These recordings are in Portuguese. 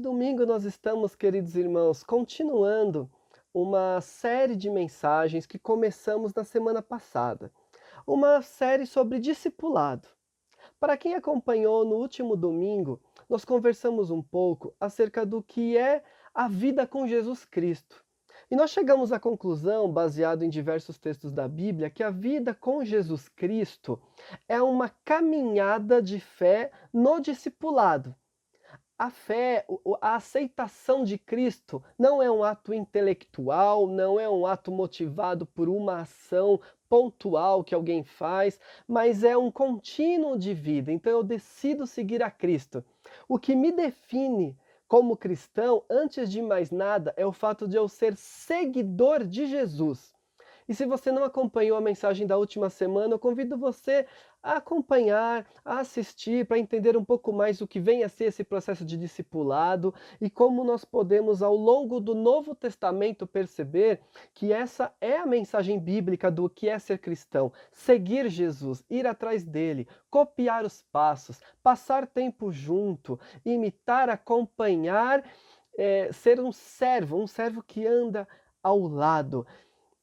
Domingo nós estamos, queridos irmãos, continuando uma série de mensagens que começamos na semana passada. Uma série sobre discipulado. Para quem acompanhou no último domingo, nós conversamos um pouco acerca do que é a vida com Jesus Cristo. E nós chegamos à conclusão, baseado em diversos textos da Bíblia, que a vida com Jesus Cristo é uma caminhada de fé no discipulado a fé, a aceitação de Cristo não é um ato intelectual, não é um ato motivado por uma ação pontual que alguém faz, mas é um contínuo de vida. Então eu decido seguir a Cristo. O que me define como cristão, antes de mais nada, é o fato de eu ser seguidor de Jesus. E se você não acompanhou a mensagem da última semana, eu convido você a acompanhar, a assistir, para entender um pouco mais o que vem a ser esse processo de discipulado e como nós podemos, ao longo do Novo Testamento, perceber que essa é a mensagem bíblica do que é ser cristão: seguir Jesus, ir atrás dele, copiar os passos, passar tempo junto, imitar, acompanhar, é, ser um servo, um servo que anda ao lado.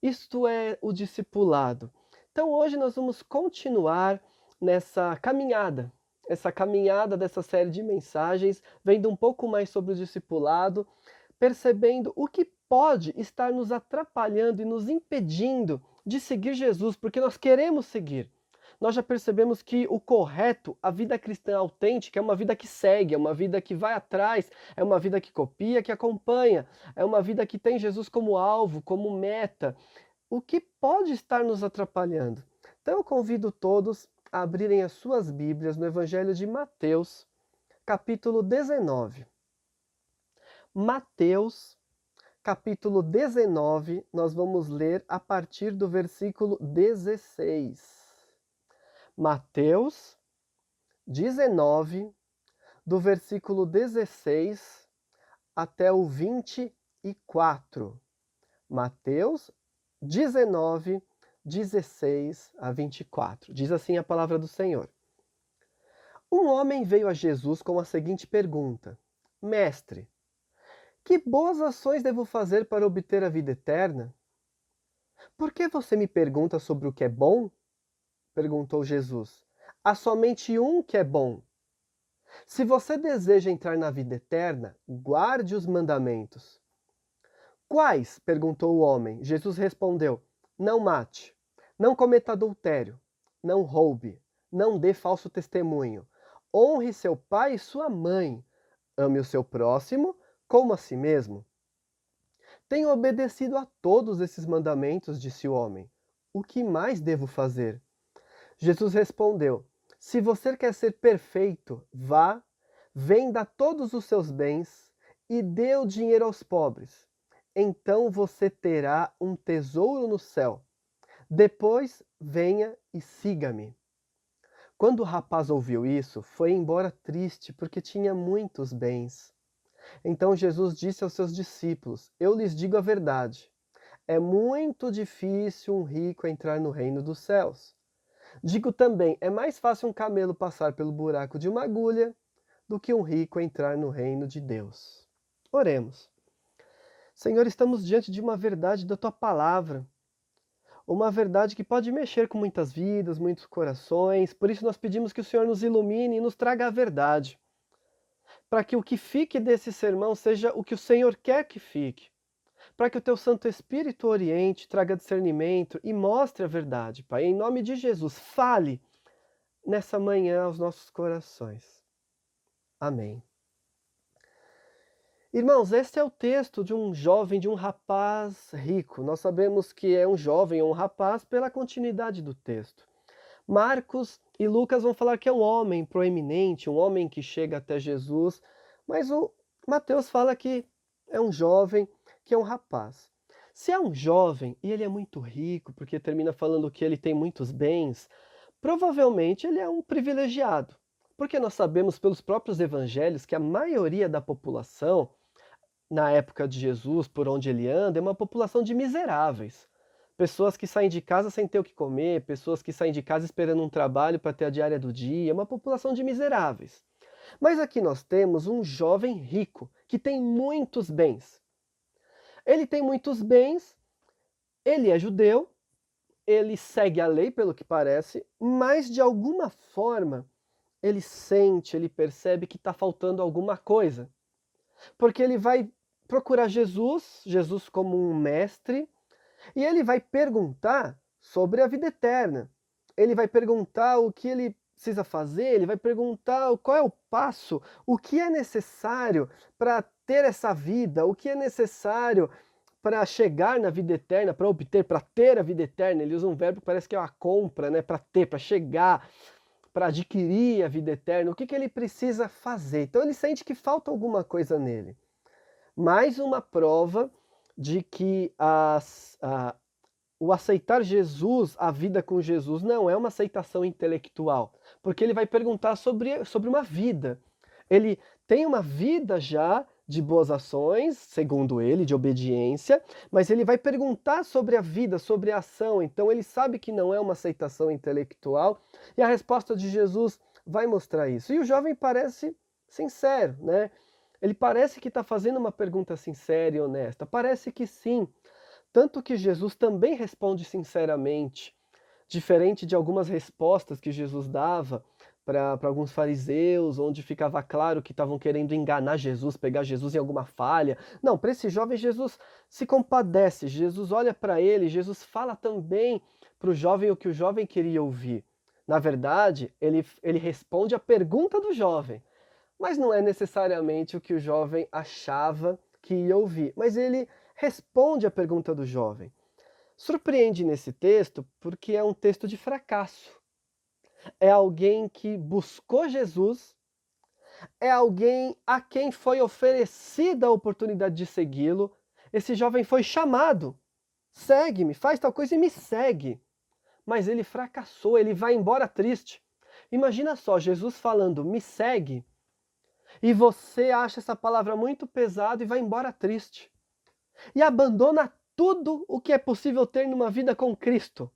Isto é o discipulado. Então hoje nós vamos continuar nessa caminhada, essa caminhada dessa série de mensagens, vendo um pouco mais sobre o discipulado, percebendo o que pode estar nos atrapalhando e nos impedindo de seguir Jesus, porque nós queremos seguir nós já percebemos que o correto, a vida cristã autêntica, é uma vida que segue, é uma vida que vai atrás, é uma vida que copia, que acompanha, é uma vida que tem Jesus como alvo, como meta. O que pode estar nos atrapalhando? Então eu convido todos a abrirem as suas Bíblias no Evangelho de Mateus, capítulo 19. Mateus, capítulo 19, nós vamos ler a partir do versículo 16. Mateus 19, do versículo 16 até o 24. Mateus 19, 16 a 24. Diz assim a palavra do Senhor. Um homem veio a Jesus com a seguinte pergunta: Mestre, que boas ações devo fazer para obter a vida eterna? Por que você me pergunta sobre o que é bom? Perguntou Jesus. Há somente um que é bom. Se você deseja entrar na vida eterna, guarde os mandamentos. Quais? perguntou o homem. Jesus respondeu: Não mate, não cometa adultério, não roube, não dê falso testemunho, honre seu pai e sua mãe, ame o seu próximo como a si mesmo. Tenho obedecido a todos esses mandamentos, disse o homem. O que mais devo fazer? Jesus respondeu: Se você quer ser perfeito, vá, venda todos os seus bens e dê o dinheiro aos pobres. Então você terá um tesouro no céu. Depois venha e siga-me. Quando o rapaz ouviu isso, foi embora triste, porque tinha muitos bens. Então Jesus disse aos seus discípulos: Eu lhes digo a verdade. É muito difícil um rico entrar no reino dos céus. Digo também, é mais fácil um camelo passar pelo buraco de uma agulha do que um rico entrar no reino de Deus. Oremos. Senhor, estamos diante de uma verdade da tua palavra. Uma verdade que pode mexer com muitas vidas, muitos corações. Por isso nós pedimos que o Senhor nos ilumine e nos traga a verdade. Para que o que fique desse sermão seja o que o Senhor quer que fique para que o teu Santo Espírito oriente, traga discernimento e mostre a verdade, Pai. Em nome de Jesus, fale nessa manhã aos nossos corações. Amém. Irmãos, este é o texto de um jovem, de um rapaz rico. Nós sabemos que é um jovem ou um rapaz pela continuidade do texto. Marcos e Lucas vão falar que é um homem proeminente, um homem que chega até Jesus, mas o Mateus fala que é um jovem que é um rapaz. Se é um jovem e ele é muito rico, porque termina falando que ele tem muitos bens, provavelmente ele é um privilegiado. Porque nós sabemos pelos próprios evangelhos que a maioria da população, na época de Jesus, por onde ele anda, é uma população de miseráveis. Pessoas que saem de casa sem ter o que comer, pessoas que saem de casa esperando um trabalho para ter a diária do dia, é uma população de miseráveis. Mas aqui nós temos um jovem rico que tem muitos bens. Ele tem muitos bens, ele é judeu, ele segue a lei, pelo que parece, mas de alguma forma ele sente, ele percebe que está faltando alguma coisa. Porque ele vai procurar Jesus, Jesus como um mestre, e ele vai perguntar sobre a vida eterna. Ele vai perguntar o que ele precisa fazer, ele vai perguntar qual é o passo, o que é necessário para ter essa vida, o que é necessário para chegar na vida eterna, para obter, para ter a vida eterna. Ele usa um verbo que parece que é uma compra, né? Para ter, para chegar, para adquirir a vida eterna. O que, que ele precisa fazer? Então ele sente que falta alguma coisa nele. Mais uma prova de que as, a, o aceitar Jesus, a vida com Jesus, não é uma aceitação intelectual, porque ele vai perguntar sobre, sobre uma vida. Ele tem uma vida já de boas ações, segundo ele, de obediência, mas ele vai perguntar sobre a vida, sobre a ação, então ele sabe que não é uma aceitação intelectual, e a resposta de Jesus vai mostrar isso. E o jovem parece sincero, né? Ele parece que está fazendo uma pergunta sincera e honesta, parece que sim. Tanto que Jesus também responde sinceramente, diferente de algumas respostas que Jesus dava para alguns fariseus, onde ficava claro que estavam querendo enganar Jesus, pegar Jesus em alguma falha. Não, para esse jovem, Jesus se compadece, Jesus olha para ele, Jesus fala também para o jovem o que o jovem queria ouvir. Na verdade, ele, ele responde a pergunta do jovem, mas não é necessariamente o que o jovem achava que ia ouvir, mas ele responde a pergunta do jovem. Surpreende nesse texto porque é um texto de fracasso é alguém que buscou Jesus, é alguém a quem foi oferecida a oportunidade de segui-lo. Esse jovem foi chamado, segue-me, faz tal coisa e me segue. Mas ele fracassou, ele vai embora triste. Imagina só, Jesus falando, me segue, e você acha essa palavra muito pesada e vai embora triste. E abandona tudo o que é possível ter numa vida com Cristo,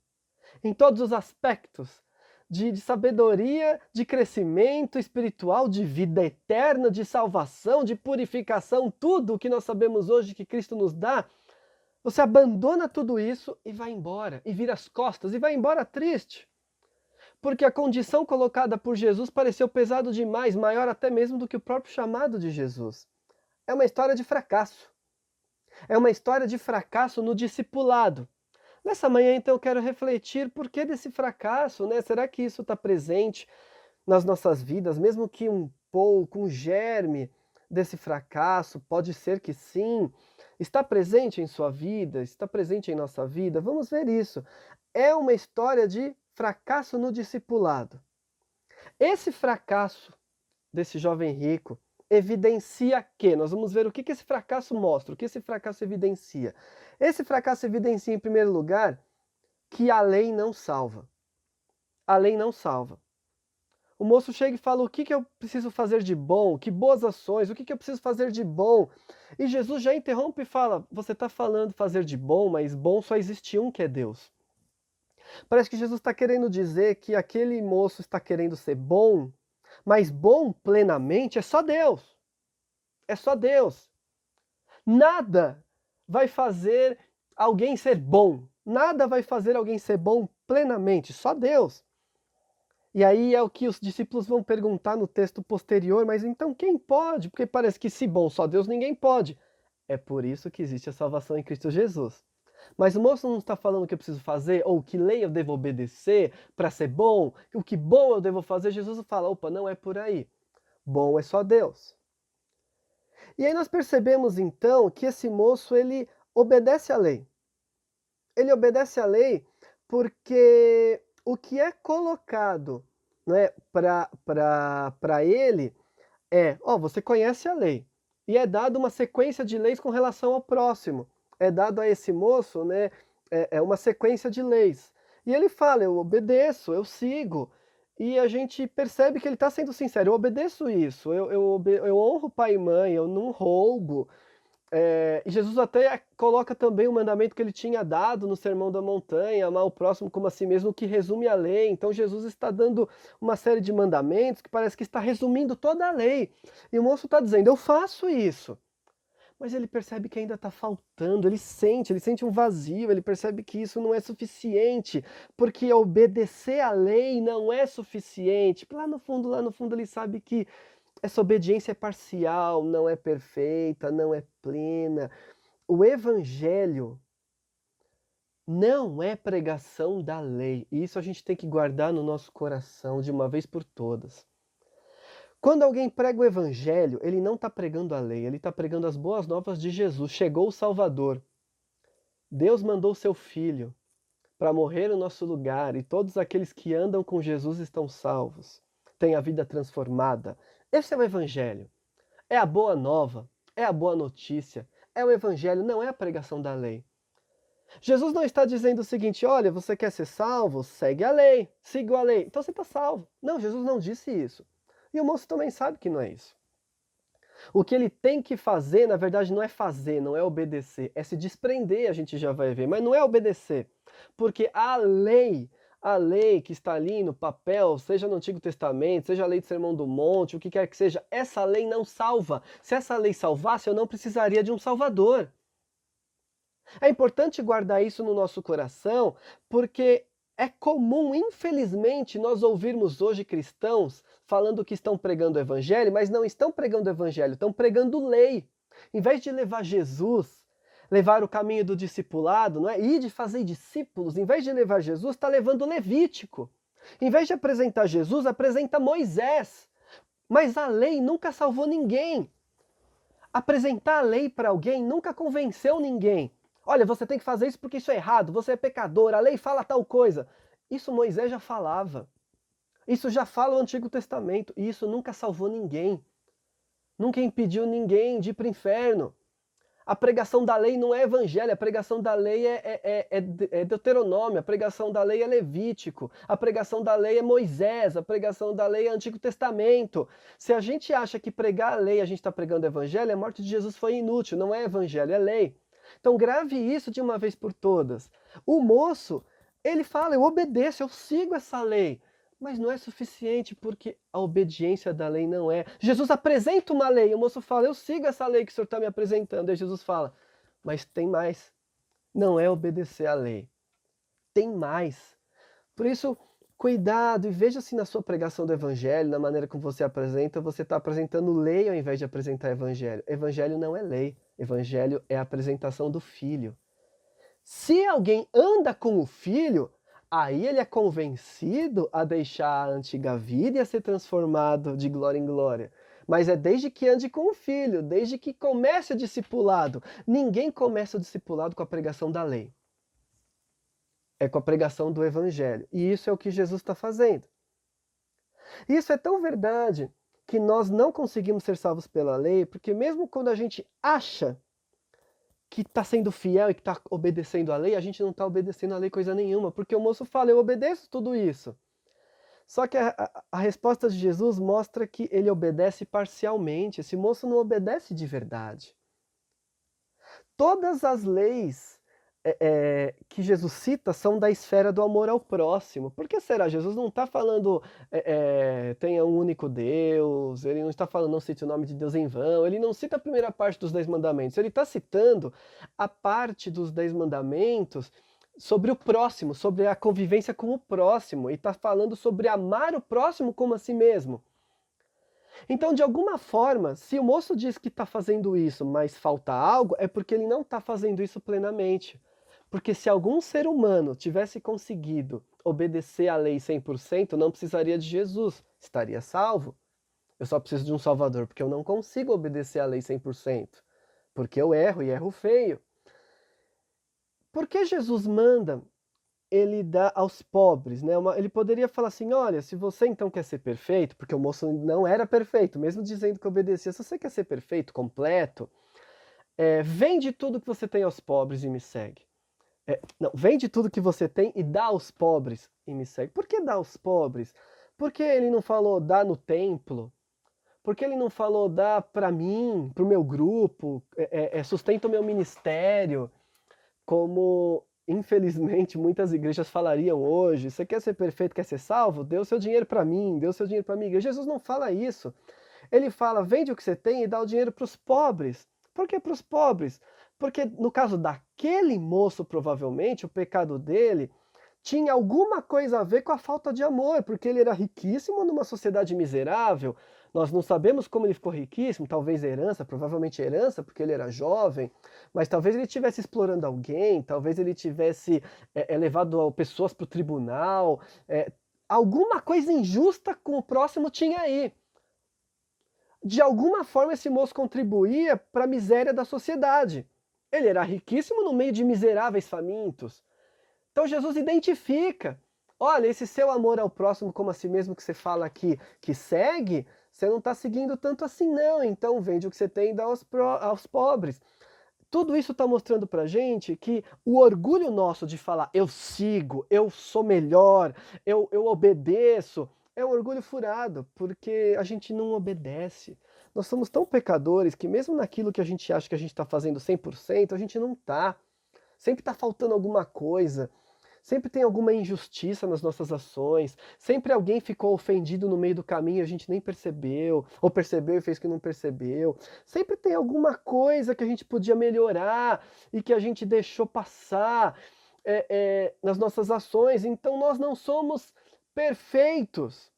em todos os aspectos, de, de sabedoria, de crescimento espiritual, de vida eterna, de salvação, de purificação, tudo o que nós sabemos hoje que Cristo nos dá, você abandona tudo isso e vai embora, e vira as costas, e vai embora triste. Porque a condição colocada por Jesus pareceu pesado demais, maior até mesmo do que o próprio chamado de Jesus. É uma história de fracasso. É uma história de fracasso no discipulado. Nessa manhã, então, eu quero refletir por que desse fracasso, né? Será que isso está presente nas nossas vidas, mesmo que um pouco, um germe desse fracasso? Pode ser que sim. Está presente em sua vida? Está presente em nossa vida? Vamos ver isso. É uma história de fracasso no discipulado. Esse fracasso desse jovem rico evidencia que? Nós vamos ver o que, que esse fracasso mostra, o que esse fracasso evidencia. Esse fracasso evidencia, em primeiro lugar, que a lei não salva. A lei não salva. O moço chega e fala: o que, que eu preciso fazer de bom? Que boas ações? O que, que eu preciso fazer de bom? E Jesus já interrompe e fala: você está falando fazer de bom, mas bom só existe um que é Deus. Parece que Jesus está querendo dizer que aquele moço está querendo ser bom mas bom plenamente é só Deus. É só Deus. Nada vai fazer alguém ser bom. Nada vai fazer alguém ser bom plenamente, só Deus. E aí é o que os discípulos vão perguntar no texto posterior, mas então quem pode? Porque parece que se bom só Deus, ninguém pode. É por isso que existe a salvação em Cristo Jesus. Mas o moço não está falando o que eu preciso fazer, ou que lei eu devo obedecer para ser bom, o que bom eu devo fazer. Jesus fala: opa, não é por aí. Bom é só Deus. E aí nós percebemos então que esse moço ele obedece à lei. Ele obedece à lei porque o que é colocado né, para ele é: ó, você conhece a lei. E é dado uma sequência de leis com relação ao próximo é dado a esse moço né, é, é uma sequência de leis. E ele fala: eu obedeço, eu sigo. E a gente percebe que ele está sendo sincero: eu obedeço isso, eu, eu, eu honro pai e mãe, eu não roubo, É, e Jesus até coloca também o mandamento que ele tinha dado no Sermão da Montanha, amar o próximo como a si mesmo, que resume a lei. Então Jesus está dando uma série de mandamentos que parece que está resumindo toda a lei. E o moço está dizendo: Eu faço isso. Mas ele percebe que ainda está faltando, ele sente, ele sente um vazio, ele percebe que isso não é suficiente, porque obedecer à lei não é suficiente. Lá no fundo, lá no fundo, ele sabe que essa obediência é parcial, não é perfeita, não é plena. O evangelho não é pregação da lei. E isso a gente tem que guardar no nosso coração de uma vez por todas. Quando alguém prega o evangelho, ele não está pregando a lei, ele está pregando as boas novas de Jesus. Chegou o Salvador. Deus mandou seu filho para morrer no nosso lugar e todos aqueles que andam com Jesus estão salvos, têm a vida transformada, esse é o Evangelho. É a boa nova, é a boa notícia, é o Evangelho, não é a pregação da lei. Jesus não está dizendo o seguinte: olha, você quer ser salvo? Segue a lei, siga a lei, então você está salvo. Não, Jesus não disse isso. E o moço também sabe que não é isso. O que ele tem que fazer, na verdade, não é fazer, não é obedecer, é se desprender, a gente já vai ver, mas não é obedecer. Porque a lei a lei que está ali no papel, seja no Antigo Testamento, seja a lei do Sermão do Monte, o que quer que seja, essa lei não salva. Se essa lei salvasse, eu não precisaria de um Salvador. É importante guardar isso no nosso coração, porque é comum, infelizmente, nós ouvirmos hoje cristãos falando que estão pregando o Evangelho, mas não estão pregando o Evangelho, estão pregando lei. Em vez de levar Jesus levar o caminho do discipulado, não é? E de fazer discípulos, em vez de levar Jesus, está levando Levítico. Em vez de apresentar Jesus, apresenta Moisés. Mas a lei nunca salvou ninguém. Apresentar a lei para alguém nunca convenceu ninguém. Olha, você tem que fazer isso porque isso é errado, você é pecador, a lei fala tal coisa. Isso Moisés já falava. Isso já fala o Antigo Testamento. E isso nunca salvou ninguém. Nunca impediu ninguém de ir para o inferno. A pregação da lei não é evangelho, a pregação da lei é, é, é, é, é Deuteronômio, a pregação da lei é Levítico, a pregação da lei é Moisés, a pregação da lei é Antigo Testamento. Se a gente acha que pregar a lei a gente está pregando evangelho, a morte de Jesus foi inútil, não é evangelho, é lei. Então grave isso de uma vez por todas. O moço, ele fala, eu obedeço, eu sigo essa lei mas não é suficiente porque a obediência da lei não é. Jesus apresenta uma lei, o moço fala, eu sigo essa lei que o senhor está me apresentando. Aí Jesus fala, mas tem mais. Não é obedecer à lei. Tem mais. Por isso, cuidado e veja se na sua pregação do evangelho, na maneira como você apresenta, você está apresentando lei ao invés de apresentar evangelho. Evangelho não é lei. Evangelho é a apresentação do filho. Se alguém anda com o filho, Aí ele é convencido a deixar a antiga vida e a ser transformado de glória em glória. Mas é desde que ande com o filho, desde que comece o discipulado. Ninguém começa o discipulado com a pregação da lei. É com a pregação do evangelho. E isso é o que Jesus está fazendo. Isso é tão verdade que nós não conseguimos ser salvos pela lei, porque mesmo quando a gente acha que está sendo fiel e que está obedecendo a lei, a gente não está obedecendo a lei coisa nenhuma, porque o moço fala, eu obedeço tudo isso. Só que a, a, a, resposta de Jesus mostra que ele obedece parcialmente, esse moço não obedece de verdade. Todas as leis é, é, que Jesus cita são da esfera do amor ao próximo. Por que será? Jesus não está falando é, é, tenha um único Deus, ele não está falando não cite o nome de Deus em vão, ele não cita a primeira parte dos Dez Mandamentos, ele está citando a parte dos Dez Mandamentos sobre o próximo, sobre a convivência com o próximo, e está falando sobre amar o próximo como a si mesmo. Então, de alguma forma, se o moço diz que está fazendo isso, mas falta algo, é porque ele não está fazendo isso plenamente. Porque se algum ser humano tivesse conseguido obedecer à lei 100%, não precisaria de Jesus, estaria salvo. Eu só preciso de um Salvador, porque eu não consigo obedecer à lei 100%, porque eu erro e erro feio. Por que Jesus manda ele dá aos pobres, né? Uma, ele poderia falar assim, olha, se você então quer ser perfeito, porque o moço não era perfeito, mesmo dizendo que obedecia, se você quer ser perfeito, completo, é, vende tudo que você tem aos pobres e me segue. É, não, vende tudo que você tem e dá aos pobres e me segue. Por que dá aos pobres? Porque ele não falou dá no templo? Por que ele não falou dá para mim, para o meu grupo, é, é, é, sustenta o meu ministério, como infelizmente muitas igrejas falariam hoje? Você quer ser perfeito, quer ser salvo? Dê o seu dinheiro para mim, dê o seu dinheiro para mim. Jesus não fala isso. Ele fala: vende o que você tem e dá o dinheiro para os pobres. Por que para os pobres? Porque no caso daquele moço, provavelmente, o pecado dele tinha alguma coisa a ver com a falta de amor, porque ele era riquíssimo numa sociedade miserável. Nós não sabemos como ele ficou riquíssimo, talvez herança, provavelmente herança, porque ele era jovem, mas talvez ele estivesse explorando alguém, talvez ele tivesse é, levado pessoas para o tribunal. É, alguma coisa injusta com o próximo tinha aí. De alguma forma, esse moço contribuía para a miséria da sociedade. Ele era riquíssimo no meio de miseráveis famintos. Então Jesus identifica, olha, esse seu amor ao próximo como a si mesmo que você fala aqui, que segue, você não está seguindo tanto assim não, então vende o que você tem e dá aos, pro, aos pobres. Tudo isso está mostrando para gente que o orgulho nosso de falar eu sigo, eu sou melhor, eu, eu obedeço, é um orgulho furado, porque a gente não obedece. Nós somos tão pecadores que mesmo naquilo que a gente acha que a gente está fazendo 100%, a gente não está. Sempre está faltando alguma coisa. Sempre tem alguma injustiça nas nossas ações. Sempre alguém ficou ofendido no meio do caminho e a gente nem percebeu. Ou percebeu e fez que não percebeu. Sempre tem alguma coisa que a gente podia melhorar e que a gente deixou passar é, é, nas nossas ações. Então nós não somos perfeitos.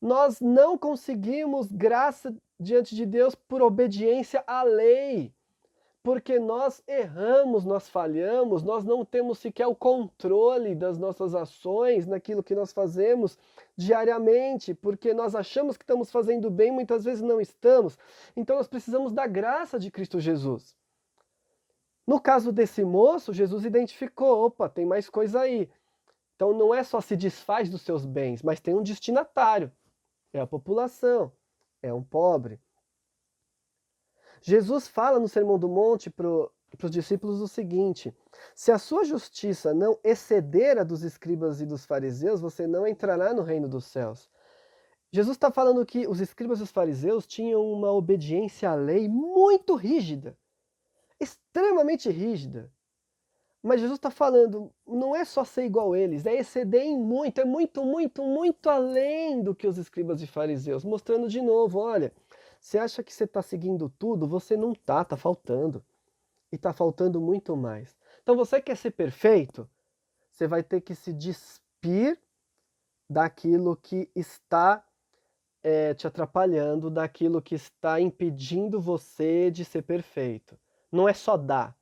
Nós não conseguimos graça diante de Deus por obediência à lei. Porque nós erramos, nós falhamos, nós não temos sequer o controle das nossas ações, naquilo que nós fazemos diariamente, porque nós achamos que estamos fazendo bem, muitas vezes não estamos. Então nós precisamos da graça de Cristo Jesus. No caso desse moço, Jesus identificou: opa, tem mais coisa aí. Então não é só se desfaz dos seus bens, mas tem um destinatário. É a população, é um pobre. Jesus fala no Sermão do Monte para os discípulos o seguinte: se a sua justiça não exceder a dos escribas e dos fariseus, você não entrará no reino dos céus. Jesus está falando que os escribas e os fariseus tinham uma obediência à lei muito rígida, extremamente rígida. Mas Jesus está falando, não é só ser igual a eles, é exceder em muito, é muito, muito, muito além do que os escribas e fariseus, mostrando de novo, olha, você acha que você está seguindo tudo? Você não está, está faltando. E está faltando muito mais. Então você quer ser perfeito? Você vai ter que se despir daquilo que está é, te atrapalhando, daquilo que está impedindo você de ser perfeito. Não é só dar.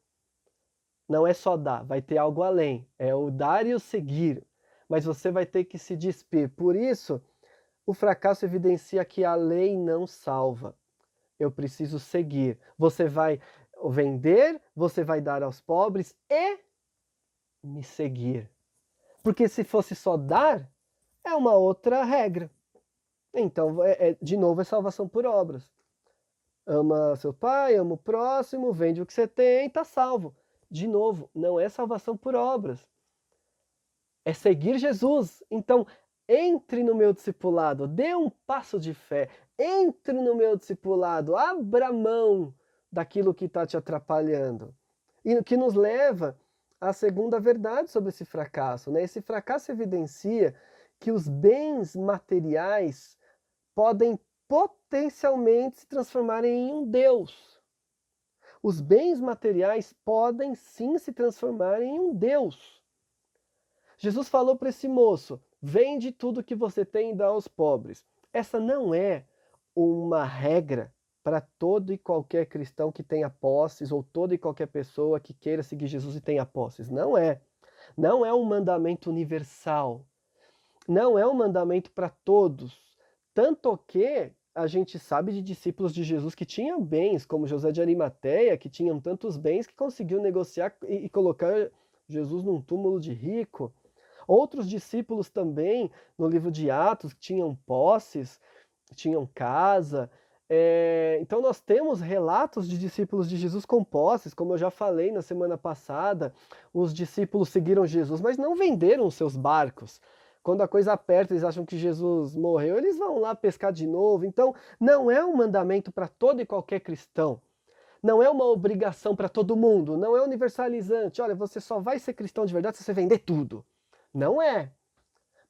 Não é só dar, vai ter algo além. É o dar e o seguir. Mas você vai ter que se despir. Por isso, o fracasso evidencia que a lei não salva. Eu preciso seguir. Você vai vender, você vai dar aos pobres e me seguir. Porque se fosse só dar, é uma outra regra. Então, é, é, de novo, é salvação por obras. Ama seu pai, ama o próximo, vende o que você tem, está salvo. De novo, não é salvação por obras. É seguir Jesus. Então, entre no meu discipulado, dê um passo de fé, entre no meu discipulado, abra mão daquilo que está te atrapalhando. E que nos leva à segunda verdade sobre esse fracasso. Né? Esse fracasso evidencia que os bens materiais podem potencialmente se transformarem em um Deus. Os bens materiais podem sim se transformar em um Deus. Jesus falou para esse moço: Vende tudo que você tem e dá aos pobres. Essa não é uma regra para todo e qualquer cristão que tenha posses ou toda e qualquer pessoa que queira seguir Jesus e tenha posses. Não é. Não é um mandamento universal. Não é um mandamento para todos. Tanto que a gente sabe de discípulos de Jesus que tinham bens, como José de Arimateia, que tinham tantos bens que conseguiu negociar e, e colocar Jesus num túmulo de rico. Outros discípulos também, no livro de Atos, tinham posses, tinham casa. É, então nós temos relatos de discípulos de Jesus com posses, como eu já falei na semana passada, os discípulos seguiram Jesus, mas não venderam seus barcos. Quando a coisa aperta, eles acham que Jesus morreu, eles vão lá pescar de novo. Então, não é um mandamento para todo e qualquer cristão. Não é uma obrigação para todo mundo, não é universalizante. Olha, você só vai ser cristão de verdade se você vender tudo. Não é.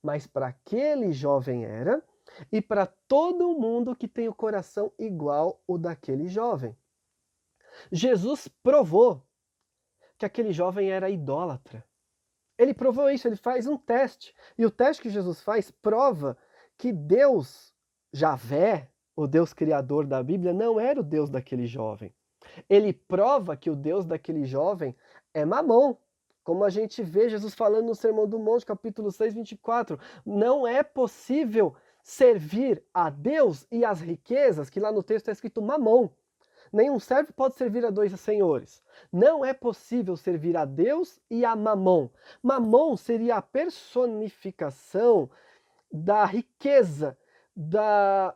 Mas para aquele jovem era, e para todo mundo que tem o coração igual o daquele jovem. Jesus provou que aquele jovem era idólatra. Ele provou isso, ele faz um teste. E o teste que Jesus faz prova que Deus, Javé, o Deus criador da Bíblia, não era o Deus daquele jovem. Ele prova que o Deus daquele jovem é Mamon. Como a gente vê Jesus falando no Sermão do Monte, capítulo 6, 24. Não é possível servir a Deus e as riquezas, que lá no texto está escrito Mamon. Nenhum servo pode servir a dois senhores. Não é possível servir a Deus e a Mamon. Mamon seria a personificação da riqueza, da,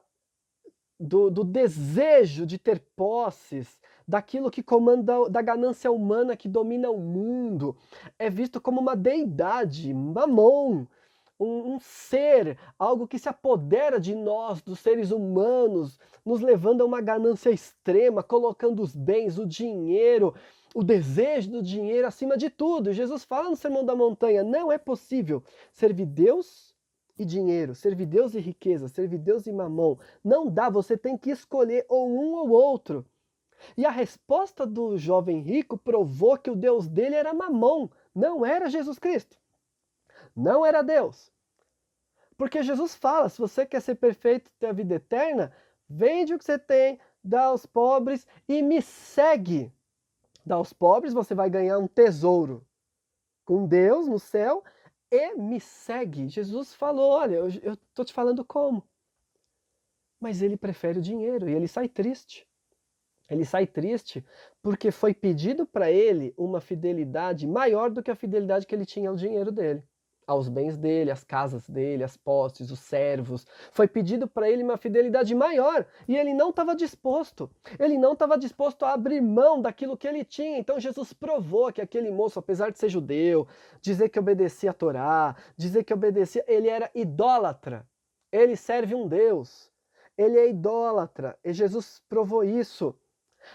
do, do desejo de ter posses, daquilo que comanda, da ganância humana que domina o mundo. É visto como uma deidade, Mamon um, um, ser, algo que se apodera de nós, dos seres humanos, nos levando a uma ganância extrema, colocando os bens, o dinheiro, o desejo do dinheiro acima de tudo. Jesus fala no Sermão da Montanha: não é possível servir Deus e dinheiro, servir Deus e riqueza, servir Deus e mamão. Não dá, você tem que escolher ou um ou outro. E a resposta do jovem rico provou que o Deus dele era mamão, não era Jesus Cristo. Não era Deus. Porque Jesus fala: se você quer ser perfeito e ter a vida eterna, vende o que você tem, dá aos pobres e me segue. Dá aos pobres, você vai ganhar um tesouro com Deus no céu e me segue. Jesus falou: olha, eu estou te falando como. Mas ele prefere o dinheiro e ele sai triste. Ele sai triste porque foi pedido para ele uma fidelidade maior do que a fidelidade que ele tinha ao dinheiro dele aos bens dele, às casas dele, às posses, os servos. Foi pedido para ele uma fidelidade maior e ele não estava disposto. Ele não estava disposto a abrir mão daquilo que ele tinha. Então Jesus provou que aquele moço, apesar de ser judeu, dizer que obedecia a Torá, dizer que obedecia, ele era idólatra. Ele serve um Deus. Ele é idólatra. E Jesus provou isso.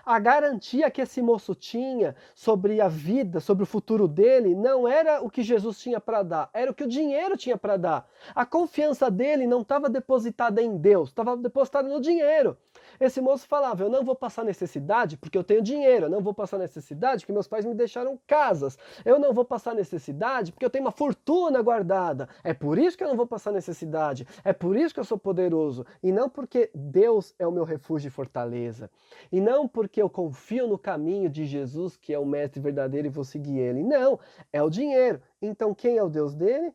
A garantia que esse moço tinha sobre a vida, sobre o futuro dele, não era o que Jesus tinha para dar, era o que o dinheiro tinha para dar. A confiança dele não estava depositada em Deus, estava depositada no dinheiro. Esse moço falava: Eu não vou passar necessidade porque eu tenho dinheiro, eu não vou passar necessidade porque meus pais me deixaram casas, eu não vou passar necessidade porque eu tenho uma fortuna guardada. É por isso que eu não vou passar necessidade, é por isso que eu sou poderoso, e não porque Deus é o meu refúgio e fortaleza, e não porque eu confio no caminho de Jesus, que é o mestre verdadeiro e vou seguir ele. Não, é o dinheiro. Então quem é o Deus dele?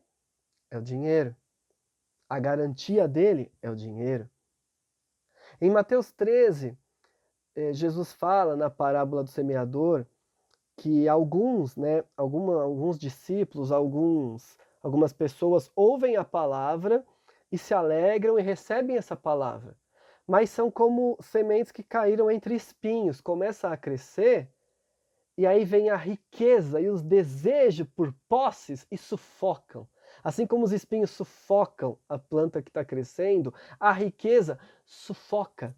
É o dinheiro. A garantia dele é o dinheiro. Em Mateus 13, eh, Jesus fala na parábola do semeador que alguns, né, alguma, alguns discípulos, alguns, algumas pessoas ouvem a palavra e se alegram e recebem essa palavra mas são como sementes que caíram entre espinhos, começa a crescer, e aí vem a riqueza e os desejos por posses e sufocam. Assim como os espinhos sufocam a planta que está crescendo, a riqueza sufoca.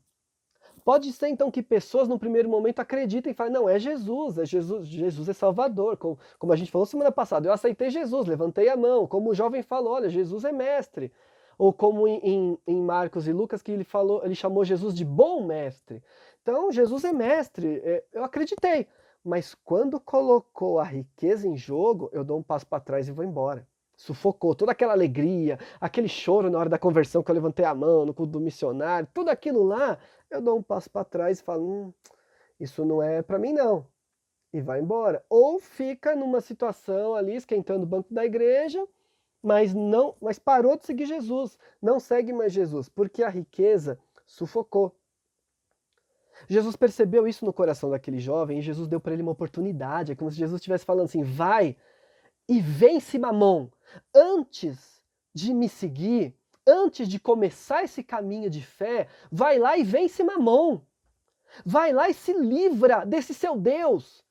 Pode ser então que pessoas no primeiro momento acreditem e falem, não, é Jesus, é Jesus, Jesus é Salvador. Como, como a gente falou semana passada, eu aceitei Jesus, levantei a mão. Como o jovem falou, olha, Jesus é mestre ou como em, em, em, Marcos e Lucas que ele falou, ele chamou Jesus de bom mestre. Então Jesus é mestre, é, eu acreditei, mas quando colocou a riqueza em jogo, eu dou um passo para trás e vou embora. Sufocou toda aquela alegria, aquele choro na hora da conversão que eu levantei a mão no culto do missionário, tudo aquilo lá, eu dou um passo para trás e falo, hum, isso não é para mim não. E vai embora. Ou fica numa situação ali esquentando o banco da igreja, mas não, mas parou de seguir Jesus, não segue mais Jesus, porque a riqueza sufocou. Jesus percebeu isso no coração daquele jovem e Jesus deu para ele uma oportunidade. É como se Jesus estivesse falando assim: vai e vence Mamon. Antes de me seguir, antes de começar esse caminho de fé, vai lá e vence Mamon. Vai lá e se livra desse seu Deus.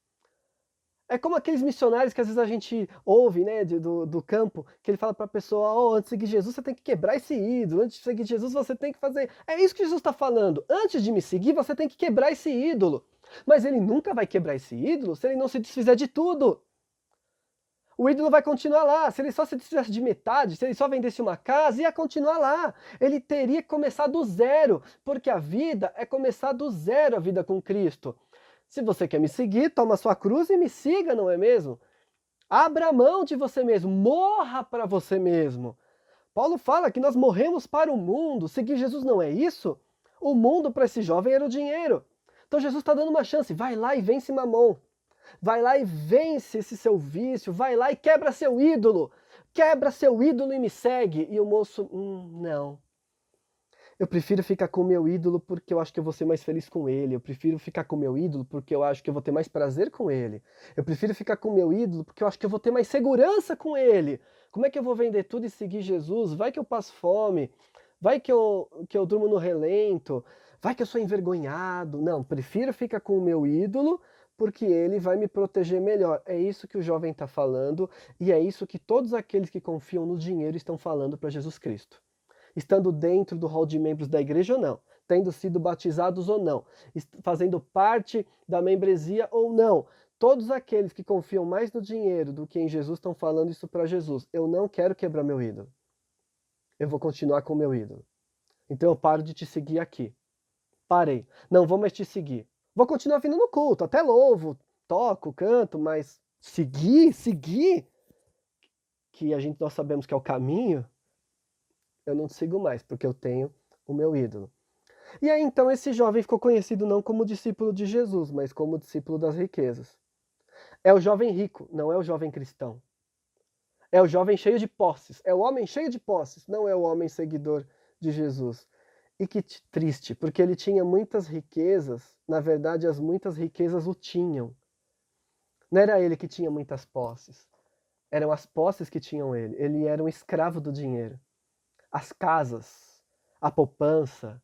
É como aqueles missionários que às vezes a gente ouve, né, do, do campo, que ele fala para a pessoa: oh, antes de seguir Jesus você tem que quebrar esse ídolo, antes de seguir Jesus você tem que fazer. É isso que Jesus está falando. Antes de me seguir você tem que quebrar esse ídolo. Mas ele nunca vai quebrar esse ídolo se ele não se desfizer de tudo. O ídolo vai continuar lá. Se ele só se desfizesse de metade, se ele só vendesse uma casa, ia continuar lá. Ele teria que começar do zero, porque a vida é começar do zero a vida com Cristo. Se você quer me seguir, toma sua cruz e me siga, não é mesmo? Abra mão de você mesmo, morra para você mesmo. Paulo fala que nós morremos para o mundo. Seguir Jesus não é isso? O mundo para esse jovem era o dinheiro. Então Jesus está dando uma chance. Vai lá e vence Mamon. Vai lá e vence esse seu vício. Vai lá e quebra seu ídolo. Quebra seu ídolo e me segue. E o moço, hum, não. Eu prefiro ficar com meu ídolo porque eu acho que eu vou ser mais feliz com ele. Eu prefiro ficar com meu ídolo porque eu acho que eu vou ter mais prazer com ele. Eu prefiro ficar com meu ídolo porque eu acho que eu vou ter mais segurança com ele. Como é que eu vou vender tudo e seguir Jesus? Vai que eu passo fome. Vai que eu, que eu durmo no relento. Vai que eu sou envergonhado. Não, prefiro ficar com o meu ídolo porque ele vai me proteger melhor. É isso que o jovem está falando e é isso que todos aqueles que confiam no dinheiro estão falando para Jesus Cristo estando dentro do hall de membros da igreja ou não, tendo sido batizados ou não, fazendo parte da membresia ou não. Todos aqueles que confiam mais no dinheiro do que em Jesus estão falando isso para Jesus. Eu não quero quebrar meu ídolo. Eu vou continuar com meu ídolo. Então eu paro de te seguir aqui. Parei. Não vou mais te seguir. Vou continuar vindo no culto, até louvo, toco, canto, mas seguir, seguir, que a gente nós sabemos que é o caminho, eu não sigo mais, porque eu tenho o meu ídolo. E aí então esse jovem ficou conhecido não como discípulo de Jesus, mas como discípulo das riquezas. É o jovem rico, não é o jovem cristão. É o jovem cheio de posses, é o homem cheio de posses, não é o homem seguidor de Jesus. E que triste, porque ele tinha muitas riquezas, na verdade as muitas riquezas o tinham. Não era ele que tinha muitas posses, eram as posses que tinham ele. Ele era um escravo do dinheiro as casas, a poupança,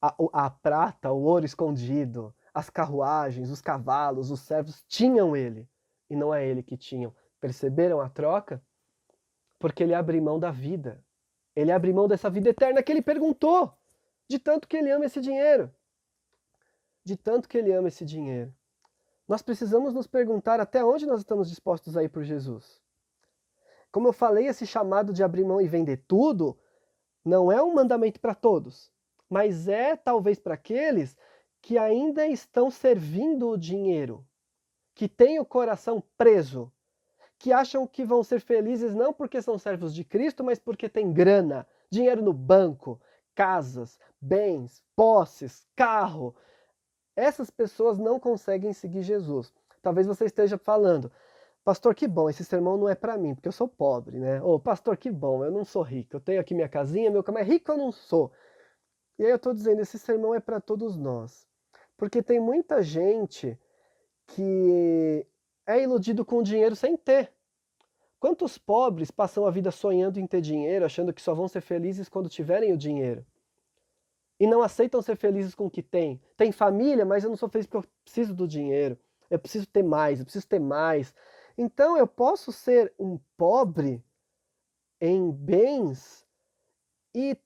a, a prata, o ouro escondido, as carruagens, os cavalos, os servos tinham ele e não é ele que tinham. Perceberam a troca? Porque ele abre mão da vida. Ele abre mão dessa vida eterna que ele perguntou, de tanto que ele ama esse dinheiro. De tanto que ele ama esse dinheiro. Nós precisamos nos perguntar até onde nós estamos dispostos a ir por Jesus. Como eu falei, esse chamado de abrir mão e vender tudo não é um mandamento para todos, mas é talvez para aqueles que ainda estão servindo o dinheiro, que têm o coração preso, que acham que vão ser felizes não porque são servos de Cristo, mas porque têm grana, dinheiro no banco, casas, bens, posses, carro. Essas pessoas não conseguem seguir Jesus. Talvez você esteja falando, Pastor, que bom, esse sermão não é para mim, porque eu sou pobre, né? Ô, pastor, que bom, eu não sou rico. Eu tenho aqui minha casinha, meu mas rico eu não sou. E aí eu estou dizendo, esse sermão é para todos nós. Porque tem muita gente que é iludido com dinheiro sem ter. Quantos pobres passam a vida sonhando em ter dinheiro, achando que só vão ser felizes quando tiverem o dinheiro? E não aceitam ser felizes com o que têm. Tem família, mas eu não sou feliz porque eu preciso do dinheiro. Eu preciso ter mais, eu preciso ter mais. Então eu posso ser um pobre em bens e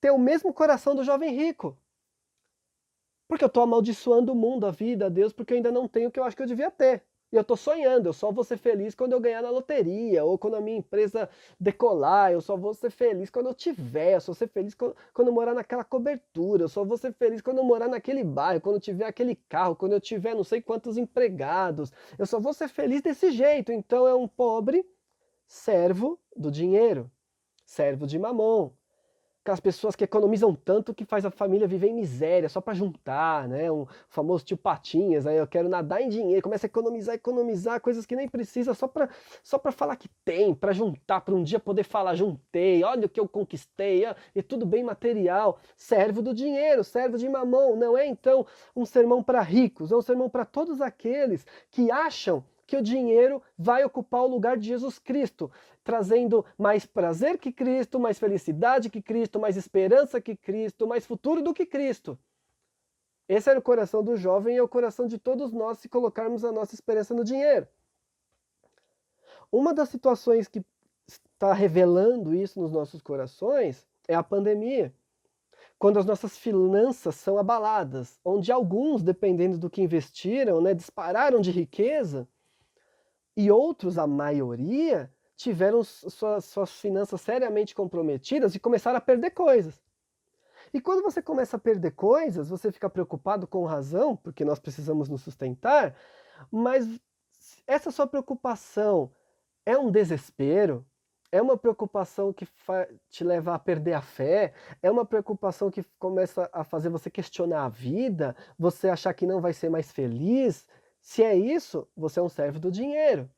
ter o mesmo coração do jovem rico. Porque eu estou amaldiçoando o mundo, a vida, a Deus, porque eu ainda não tenho o que eu acho que eu devia ter. E eu estou sonhando, eu só vou ser feliz quando eu ganhar na loteria, ou quando a minha empresa decolar, eu só vou ser feliz quando eu tiver, eu só vou ser feliz quando, quando eu morar naquela cobertura, eu só vou ser feliz quando eu morar naquele bairro, quando eu tiver aquele carro, quando eu tiver não sei quantos empregados, eu só vou ser feliz desse jeito. Então é um pobre servo do dinheiro, servo de mamon aquelas pessoas que economizam tanto que faz a família viver em miséria só para juntar, né? Um famoso tio Patinhas, aí eu quero nadar em dinheiro, começa a economizar, economizar coisas que nem precisa só para só para falar que tem, para juntar, para um dia poder falar juntei, olha o que eu conquistei, e tudo bem material, servo do dinheiro, servo de mamão, não é então um sermão para ricos, é um sermão para todos aqueles que acham que o dinheiro vai ocupar o lugar de Jesus Cristo, trazendo mais prazer que Cristo, mais felicidade que Cristo, mais esperança que Cristo, mais futuro do que Cristo. Esse era o coração do jovem e é o coração de todos nós se colocarmos a nossa esperança no dinheiro. Uma das situações que está revelando isso nos nossos corações é a pandemia. Quando as nossas finanças são abaladas, onde alguns, dependendo do que investiram, né, dispararam de riqueza, e outros, a maioria, tiveram suas, suas finanças seriamente comprometidas e começaram a perder coisas. E quando você começa a perder coisas, você fica preocupado com razão, porque nós precisamos nos sustentar, mas essa sua preocupação é um desespero, é uma preocupação que te leva a perder a fé, é uma preocupação que começa a fazer você questionar a vida, você achar que não vai ser mais feliz. Se é isso, você é um servo do dinheiro.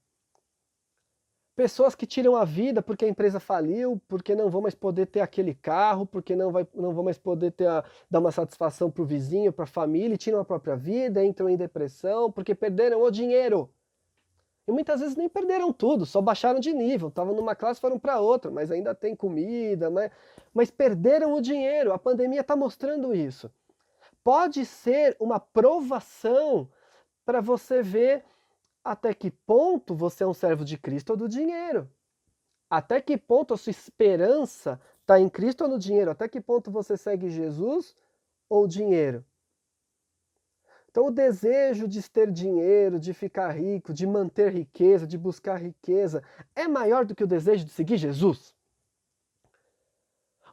Pessoas que tiram a vida porque a empresa faliu, porque não vão mais poder ter aquele carro, porque não, vai, não vão mais poder ter a, dar uma satisfação para o vizinho, para a família, tiram a própria vida, entram em depressão, porque perderam o dinheiro. E muitas vezes nem perderam tudo, só baixaram de nível, estavam numa classe foram para outra, mas ainda tem comida, mas, mas perderam o dinheiro. A pandemia está mostrando isso. Pode ser uma provação para você ver até que ponto você é um servo de Cristo ou do dinheiro. Até que ponto a sua esperança está em Cristo ou no dinheiro? Até que ponto você segue Jesus ou dinheiro? Então, o desejo de ter dinheiro, de ficar rico, de manter riqueza, de buscar riqueza, é maior do que o desejo de seguir Jesus?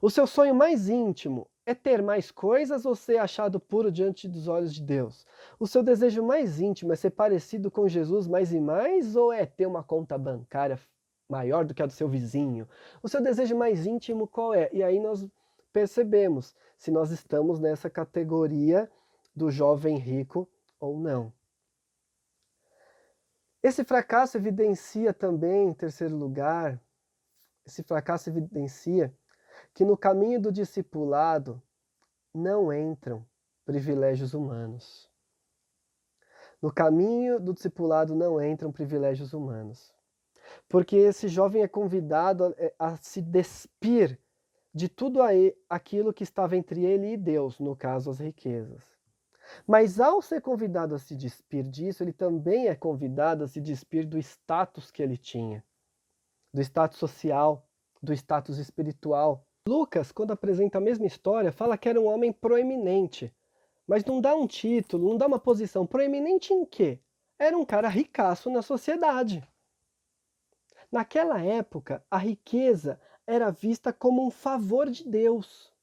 O seu sonho mais íntimo é ter mais coisas ou ser achado puro diante dos olhos de Deus? O seu desejo mais íntimo é ser parecido com Jesus mais e mais ou é ter uma conta bancária maior do que a do seu vizinho? O seu desejo mais íntimo qual é? E aí nós percebemos se nós estamos nessa categoria do jovem rico ou não. Esse fracasso evidencia também, em terceiro lugar, esse fracasso evidencia que no caminho do discipulado não entram privilégios humanos. No caminho do discipulado não entram privilégios humanos. Porque esse jovem é convidado a, é, a se despir de tudo aí, aquilo que estava entre ele e Deus, no caso as riquezas. Mas ao ser convidado a se despir disso, ele também é convidado a se despir do status que ele tinha, do status social, do status espiritual. Lucas, quando apresenta a mesma história, fala que era um homem proeminente, mas não dá um título, não dá uma posição. Proeminente em quê? Era um cara ricaço na sociedade. Naquela época, a riqueza era vista como um favor de Deus.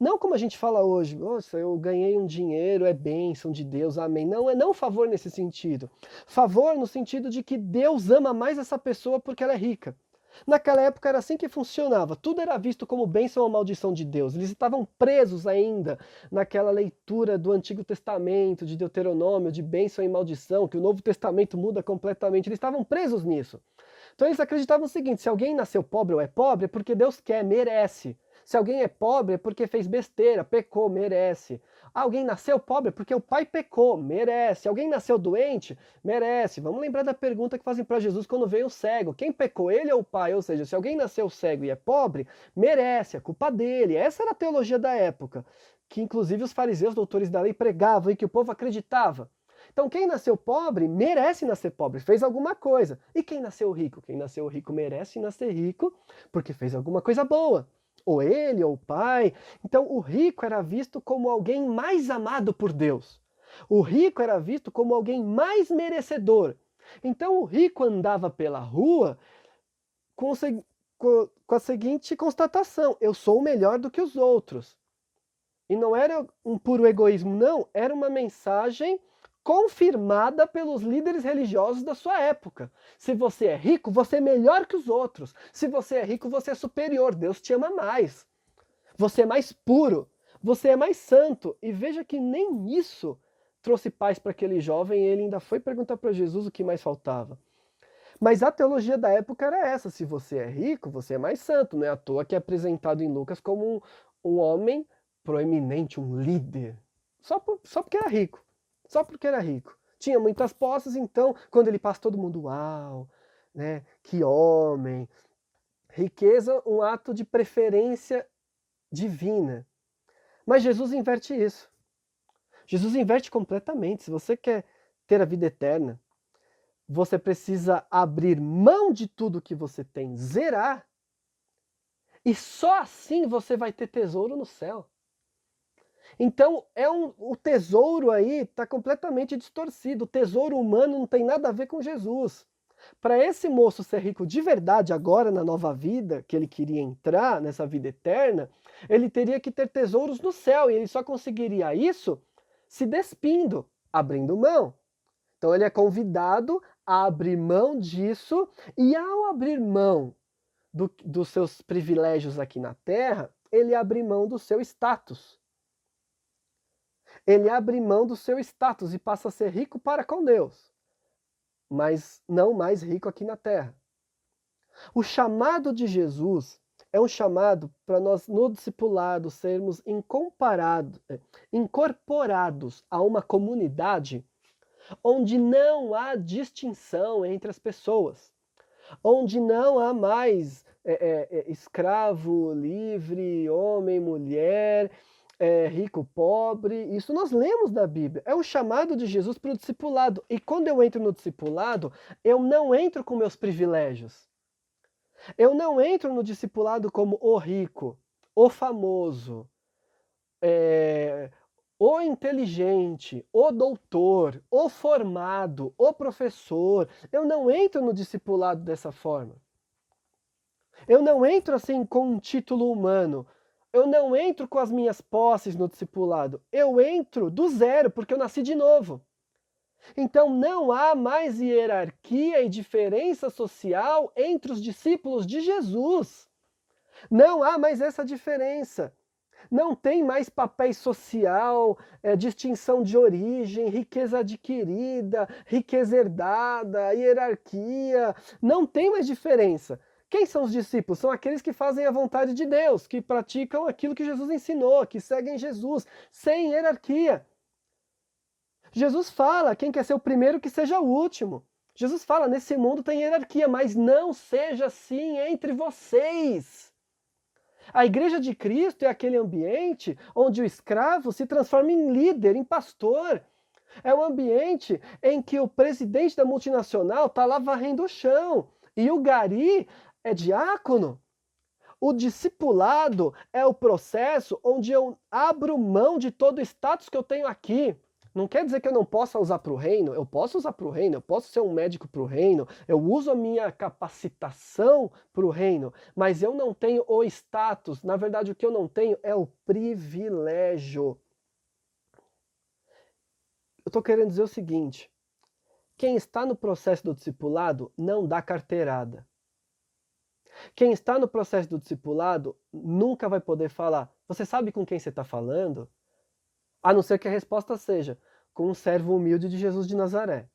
Não como a gente fala hoje, nossa, eu ganhei um dinheiro, é bênção de Deus, amém. Não, é não favor nesse sentido. Favor no sentido de que Deus ama mais essa pessoa porque ela é rica. Naquela época era assim que funcionava, tudo era visto como bênção ou maldição de Deus. Eles estavam presos ainda naquela leitura do Antigo Testamento, de Deuteronômio, de bênção e maldição, que o Novo Testamento muda completamente. Eles estavam presos nisso. Então eles acreditavam o seguinte: se alguém nasceu pobre ou é pobre, é porque Deus quer, merece. Se alguém é pobre é porque fez besteira, pecou, merece. Alguém nasceu pobre porque o pai pecou, merece. Alguém nasceu doente, merece. Vamos lembrar da pergunta que fazem para Jesus quando veio o cego: quem pecou, ele ou o pai? Ou seja, se alguém nasceu cego e é pobre, merece, é culpa dele. Essa era a teologia da época, que inclusive os fariseus, doutores da lei, pregavam e que o povo acreditava. Então, quem nasceu pobre merece nascer pobre, fez alguma coisa. E quem nasceu rico? Quem nasceu rico merece nascer rico porque fez alguma coisa boa ou ele, ou o pai. Então o rico era visto como alguém mais amado por Deus. O rico era visto como alguém mais merecedor. Então o rico andava pela rua com, com a seguinte constatação: eu sou melhor do que os outros. E não era um puro egoísmo, não, era uma mensagem confirmada pelos líderes religiosos da sua época. Se você é rico, você é melhor que os outros. Se você é rico, você é superior. Deus te ama mais. Você é mais puro. Você é mais santo. E veja que nem isso trouxe paz para aquele jovem. Ele ainda foi perguntar para Jesus o que mais faltava. Mas a teologia da época era essa: se você é rico, você é mais santo. Não é à toa que é apresentado em Lucas como um, um homem proeminente, um líder. Só, por, só porque era rico só porque era rico. Tinha muitas posses, então, quando ele passa, todo mundo, uau, né? Que homem. Riqueza, um ato de preferência divina. Mas Jesus inverte isso. Jesus inverte completamente. Se você quer ter a vida eterna, você precisa abrir mão de tudo que você tem, zerar. E só assim você vai ter tesouro no céu. Então, é um, o tesouro aí está completamente distorcido. O tesouro humano não tem nada a ver com Jesus. Para esse moço ser rico de verdade agora na nova vida, que ele queria entrar nessa vida eterna, ele teria que ter tesouros no céu. E ele só conseguiria isso se despindo, abrindo mão. Então ele é convidado a abrir mão disso, e ao abrir mão do, dos seus privilégios aqui na Terra, ele abre mão do seu status. Ele abre mão do seu status e passa a ser rico para com Deus, mas não mais rico aqui na Terra. O chamado de Jesus é um chamado para nós, no discipulado, sermos é, incorporados a uma comunidade onde não há distinção entre as pessoas, onde não há mais é, é, é escravo, livre, homem, mulher, é, rico, pobre. Isso nós lemos da Bíblia. É o chamado de Jesus para o discipulado. E quando eu entro no discipulado, eu não entro com meus privilégios. Eu não entro no discipulado como o rico, o famoso, é, o inteligente, o doutor, o formado, o professor. Eu não entro no discipulado dessa forma. Eu não entro assim com um título humano. Eu não entro com as minhas posses no discipulado. Eu entro do zero, porque eu nasci de novo. Então não há mais hierarquia e diferença social entre os discípulos de Jesus. Não há mais essa diferença. Não tem mais papel social, é, distinção de origem, riqueza adquirida, riqueza herdada, hierarquia. Não tem mais diferença. Quem são os discípulos? São aqueles que fazem a vontade de Deus, que praticam aquilo que Jesus ensinou, que seguem Jesus, sem hierarquia. Jesus fala: quem quer ser o primeiro, que seja o último. Jesus fala: nesse mundo tem hierarquia, mas não seja assim entre vocês. A igreja de Cristo é aquele ambiente onde o escravo se transforma em líder, em pastor. É um ambiente em que o presidente da multinacional está lá varrendo o chão e o gari é diácono. O discipulado é o processo onde eu abro mão de todo o status que eu tenho aqui. Não quer dizer que eu não possa usar para o reino, eu posso usar para o reino, eu posso ser um médico para o reino, eu uso a minha capacitação para o reino, mas eu não tenho o status. Na verdade, o que eu não tenho é o privilégio. Eu estou querendo dizer o seguinte: quem está no processo do discipulado não dá carteirada. Quem está no processo do discipulado nunca vai poder falar. Você sabe com quem você está falando? A não ser que a resposta seja: com um servo humilde de Jesus de Nazaré.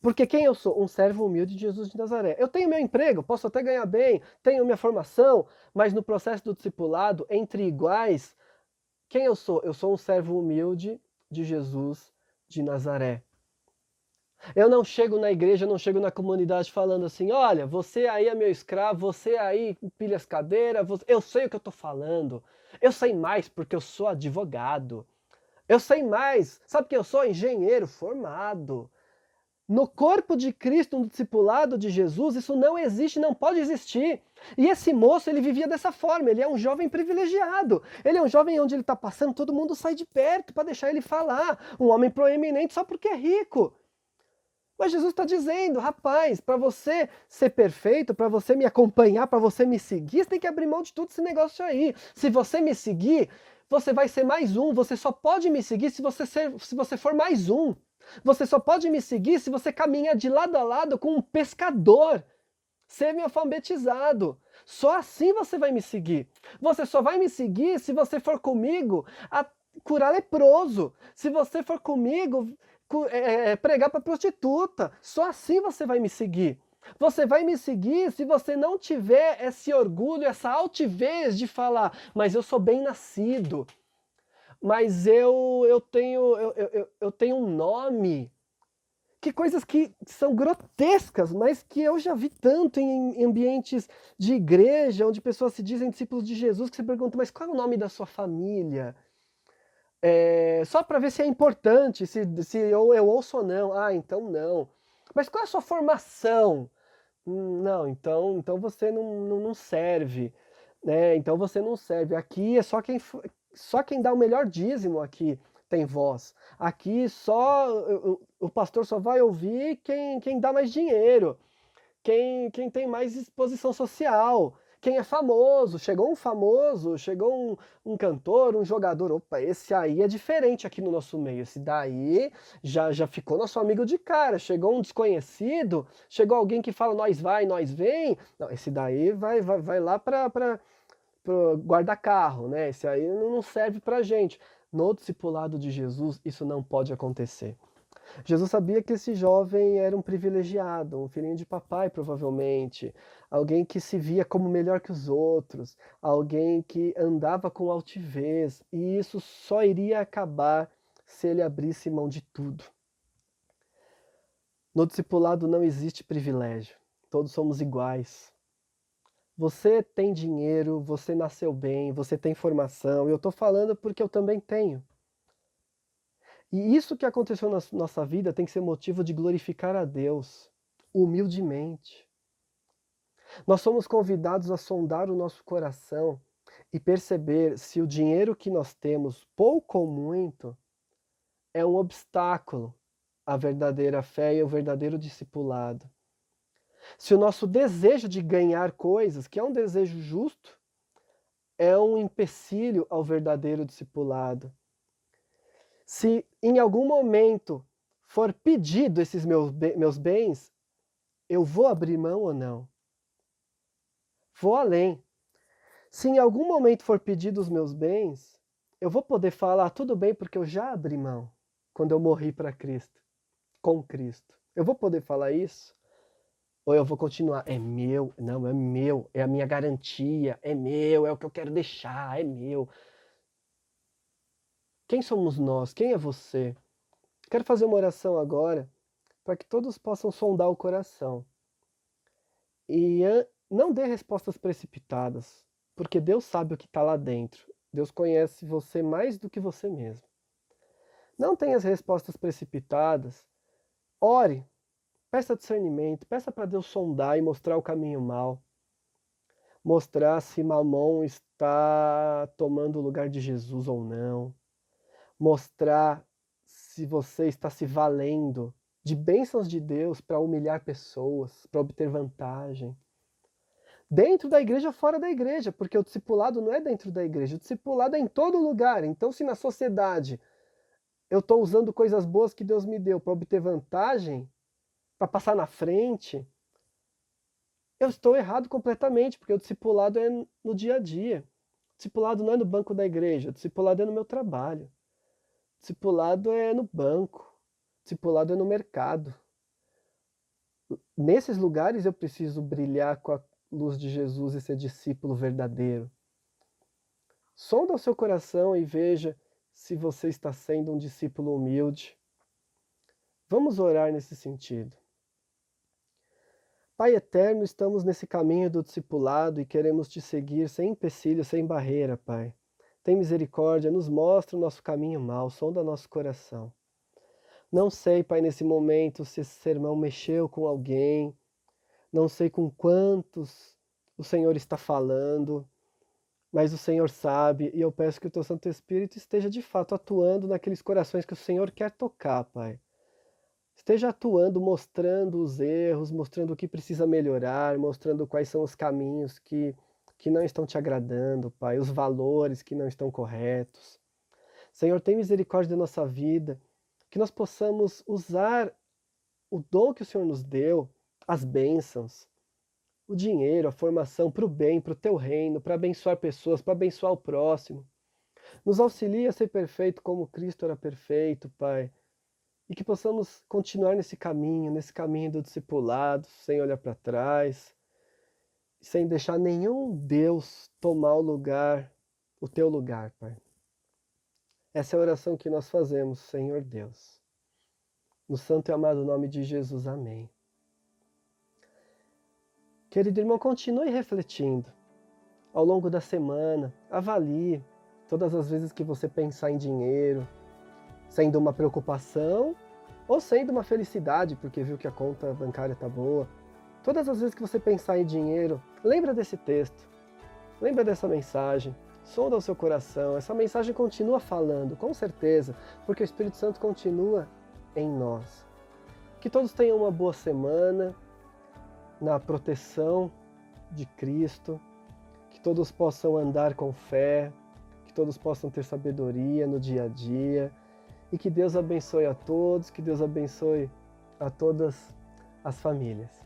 Porque quem eu sou? Um servo humilde de Jesus de Nazaré. Eu tenho meu emprego, posso até ganhar bem, tenho minha formação, mas no processo do discipulado, entre iguais, quem eu sou? Eu sou um servo humilde de Jesus de Nazaré. Eu não chego na igreja, não chego na comunidade falando assim: olha, você aí é meu escravo, você aí pilha as cadeiras, você... eu sei o que eu estou falando. Eu sei mais porque eu sou advogado. Eu sei mais. Sabe que eu sou engenheiro formado. No corpo de Cristo, no discipulado de Jesus, isso não existe, não pode existir. E esse moço, ele vivia dessa forma, ele é um jovem privilegiado. Ele é um jovem onde ele está passando, todo mundo sai de perto para deixar ele falar. Um homem proeminente só porque é rico. Mas Jesus está dizendo, rapaz, para você ser perfeito, para você me acompanhar, para você me seguir, você tem que abrir mão de tudo esse negócio aí. Se você me seguir, você vai ser mais um. Você só pode me seguir se você, ser, se você for mais um. Você só pode me seguir se você caminha de lado a lado com um pescador semi-alfabetizado. Só assim você vai me seguir. Você só vai me seguir se você for comigo a curar leproso. Se você for comigo é, é pregar para prostituta. Só assim você vai me seguir. Você vai me seguir se você não tiver esse orgulho, essa altivez de falar, mas eu sou bem nascido, mas eu, eu, tenho, eu, eu, eu tenho um nome. Que coisas que são grotescas, mas que eu já vi tanto em ambientes de igreja, onde pessoas se dizem discípulos de Jesus, que se perguntam, mas qual é o nome da sua família? É, só para ver se é importante, se, se eu, eu ouço ou não. Ah, então não. Mas qual é a sua formação? Hum, não, então, então você não, não, não serve. Né? Então você não serve. Aqui é só quem, só quem dá o melhor dízimo aqui tem voz. Aqui só o, pastor só vai ouvir quem, quem dá mais dinheiro, quem, quem tem mais exposição social quem é famoso, chegou um famoso, chegou um, um, cantor, um jogador, opa, esse aí é diferente aqui no nosso meio, esse daí já, já ficou nosso amigo de cara, chegou um desconhecido, chegou alguém que fala nós vai, nós vem, não, esse daí vai, vai, vai lá para guarda-carro, né, esse aí não serve pra gente. No discipulado de Jesus, isso não pode acontecer. Jesus sabia que esse jovem era um privilegiado, um filhinho de papai, provavelmente, alguém que se via como melhor que os outros, alguém que andava com altivez, e isso só iria acabar se ele abrisse mão de tudo. No discipulado não existe privilégio, todos somos iguais. Você tem dinheiro, você nasceu bem, você tem formação, eu estou falando porque eu também tenho. E isso que aconteceu na nossa vida tem que ser motivo de glorificar a Deus, humildemente. Nós somos convidados a sondar o nosso coração e perceber se o dinheiro que nós temos, pouco ou muito, é um obstáculo à verdadeira fé e ao verdadeiro discipulado. Se o nosso desejo de ganhar coisas, que é um desejo justo, é um empecilho ao verdadeiro discipulado se em algum momento for pedido esses meus, meus bens, eu vou abrir mão ou não? Vou além. Se em algum momento for pedido os meus bens, eu vou poder falar tudo bem porque eu já abri mão quando eu morri para Cristo, com Cristo. Eu vou poder falar isso? Ou eu vou continuar? É meu? Não, é meu, é a minha garantia, é meu, é o que eu quero deixar, é meu. Quem somos nós? Quem é você? Quero fazer uma oração agora para que todos possam sondar o coração. E não dê respostas precipitadas, porque Deus sabe o que está lá dentro. Deus conhece você mais do que você mesmo. Não tenha as respostas precipitadas. Ore, peça discernimento, peça para Deus sondar e mostrar o caminho mal. Mostrar se Mamon está tomando o lugar de Jesus ou não mostrar se você está se valendo de bênçãos de Deus para humilhar pessoas, para obter vantagem. Dentro da igreja ou fora da igreja, porque o discipulado não é dentro da igreja, o discipulado é em todo lugar. Então, se na sociedade eu estou usando coisas boas que Deus me deu para obter vantagem, para passar na frente, eu estou errado completamente, porque o discipulado é no dia a dia. O discipulado não é no banco da igreja, o discipulado é no meu trabalho. Discipulado é no banco, discipulado é no mercado. Nesses lugares eu preciso brilhar com a luz de Jesus e ser discípulo verdadeiro. Sonda o seu coração e veja se você está sendo um discípulo humilde. Vamos orar nesse sentido. Pai eterno, estamos nesse caminho do discipulado e queremos te seguir sem empecilho, sem barreira, Pai. Tem misericórdia, nos mostra o nosso caminho mal, sonda nosso coração. Não sei, Pai, nesse momento se esse sermão mexeu com alguém, não sei com quantos o Senhor está falando, mas o Senhor sabe e eu peço que o Teu Santo Espírito esteja de fato atuando naqueles corações que o Senhor quer tocar, Pai. Esteja atuando, mostrando os erros, mostrando o que precisa melhorar, mostrando quais são os caminhos que que não estão te agradando, Pai, os valores que não estão corretos. Senhor, tem misericórdia da nossa vida, que nós possamos usar o dom que o Senhor nos deu, as bênçãos, o dinheiro, a formação para o bem, para o teu reino, para abençoar pessoas, para abençoar o próximo. Nos auxilia a ser perfeito como Cristo era perfeito, Pai. E que possamos continuar nesse caminho, nesse caminho do discipulado, sem olhar para trás, sem deixar nenhum Deus tomar o lugar, o teu lugar, Pai. Essa é a oração que nós fazemos, Senhor Deus. No santo e amado nome de Jesus, amém. Querido irmão, continue refletindo ao longo da semana, avalie. todas as vezes que você pensar em dinheiro, sendo uma preocupação ou sendo uma felicidade, porque viu que a conta bancária está boa, todas as vezes que você pensar em dinheiro, lembra desse texto, lembra dessa mensagem, sonda o seu coração, essa mensagem continua falando, com certeza, porque o Espírito Santo continua em nós. Que todos tenham uma boa semana na proteção de Cristo, que todos possam andar com fé, que todos possam ter sabedoria no dia a dia. E que Deus abençoe a todos, que Deus abençoe a todas as famílias.